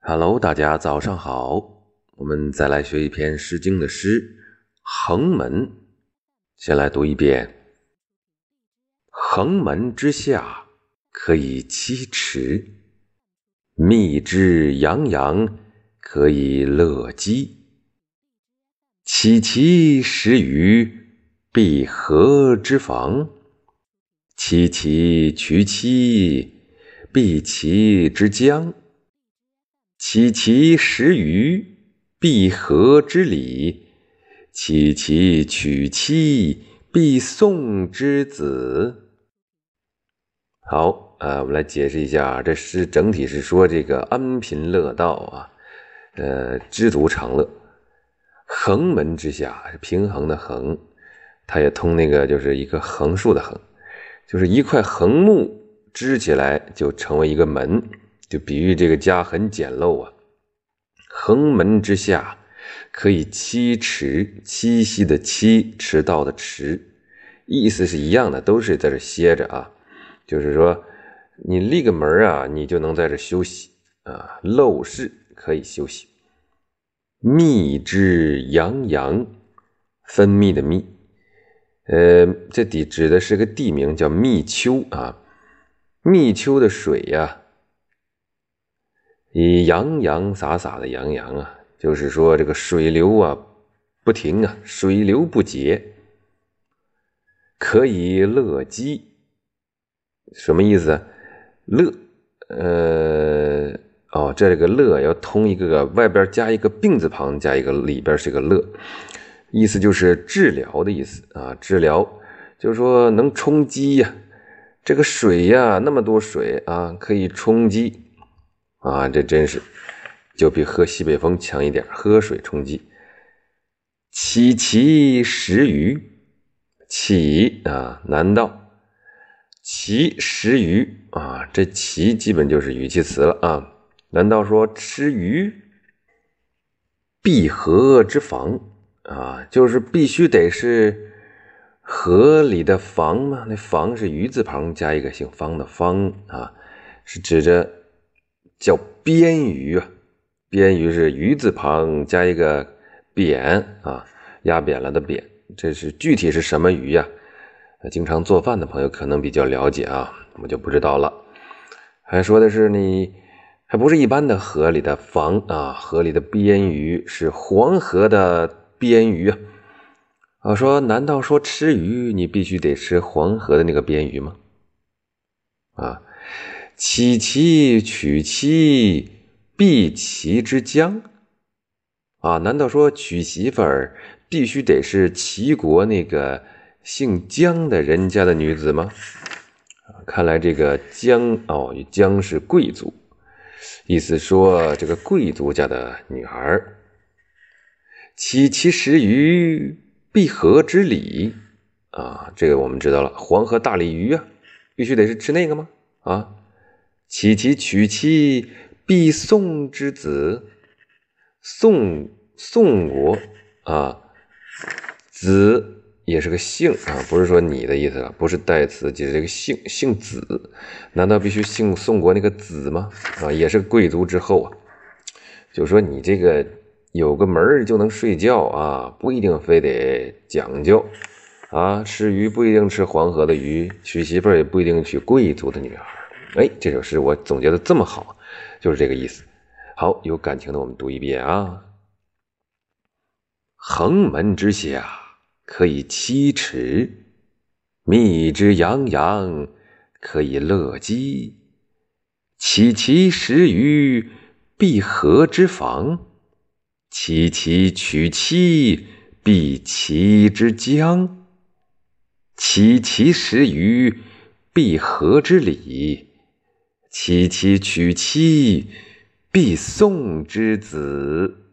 Hello，大家早上好。我们再来学一篇《诗经》的诗《横门》。先来读一遍：横门之下，可以栖池；密之洋洋，可以乐鸡。岂其十余，必合之房；其其渠兮，必其之江。岂其食鱼，必合之礼；岂其娶妻，必送之子。好，啊，我们来解释一下，这诗整体是说这个安贫乐道啊，呃，知足常乐。横门之下是平衡的衡，它也通那个就是一个横竖的横，就是一块横木支起来就成为一个门。就比喻这个家很简陋啊，横门之下可以栖池，栖息的栖，迟到的迟，意思是一样的，都是在这歇着啊。就是说，你立个门啊，你就能在这休息啊。陋室可以休息。密之洋洋，分泌的密，呃，这底指的是个地名，叫密丘啊。密丘的水呀。以洋洋洒洒的洋洋啊，就是说这个水流啊不停啊，水流不竭，可以乐鸡。什么意思？乐，呃，哦，这里个乐要通一个外边加一个病字旁，加一个里边是个乐，意思就是治疗的意思啊。治疗就是说能充饥呀，这个水呀那么多水啊，可以充饥。啊，这真是就比喝西北风强一点，喝水充饥。岂其食鱼？岂啊？难道其食鱼啊？这其基本就是语气词了啊？难道说吃鱼必河之房啊？就是必须得是河里的房吗？那房是鱼字旁加一个姓方的方啊，是指着。叫鳊鱼啊，鳊鱼是鱼字旁加一个扁啊，压扁了的扁。这是具体是什么鱼呀？经常做饭的朋友可能比较了解啊，我就不知道了。还说的是你还不是一般的河里的房啊，河里的鳊鱼是黄河的鳊鱼啊。啊，说难道说吃鱼你必须得吃黄河的那个鳊鱼吗？啊？岂其娶妻，必其之江？啊，难道说娶媳妇儿必须得是齐国那个姓姜的人家的女子吗？看来这个姜哦，姜是贵族，意思说这个贵族家的女孩。岂其食鱼，必合之礼？啊，这个我们知道了，黄河大鲤鱼啊，必须得是吃那个吗？啊？岂其娶妻，必宋之子？宋宋国啊，子也是个姓啊，不是说你的意思了，不是代词，就是这个姓姓子，难道必须姓宋国那个子吗？啊，也是贵族之后啊，就说你这个有个门就能睡觉啊，不一定非得讲究啊，吃鱼不一定吃黄河的鱼，娶媳妇也不一定娶贵族的女孩。哎，这首诗我总结的这么好，就是这个意思。好，有感情的我们读一遍啊。横门之下可以栖池，密之洋洋可以乐鸡。岂其食于，必合之房；岂其娶妻，必其之江。岂其食于，必合之礼。其妻娶妻，必送之子。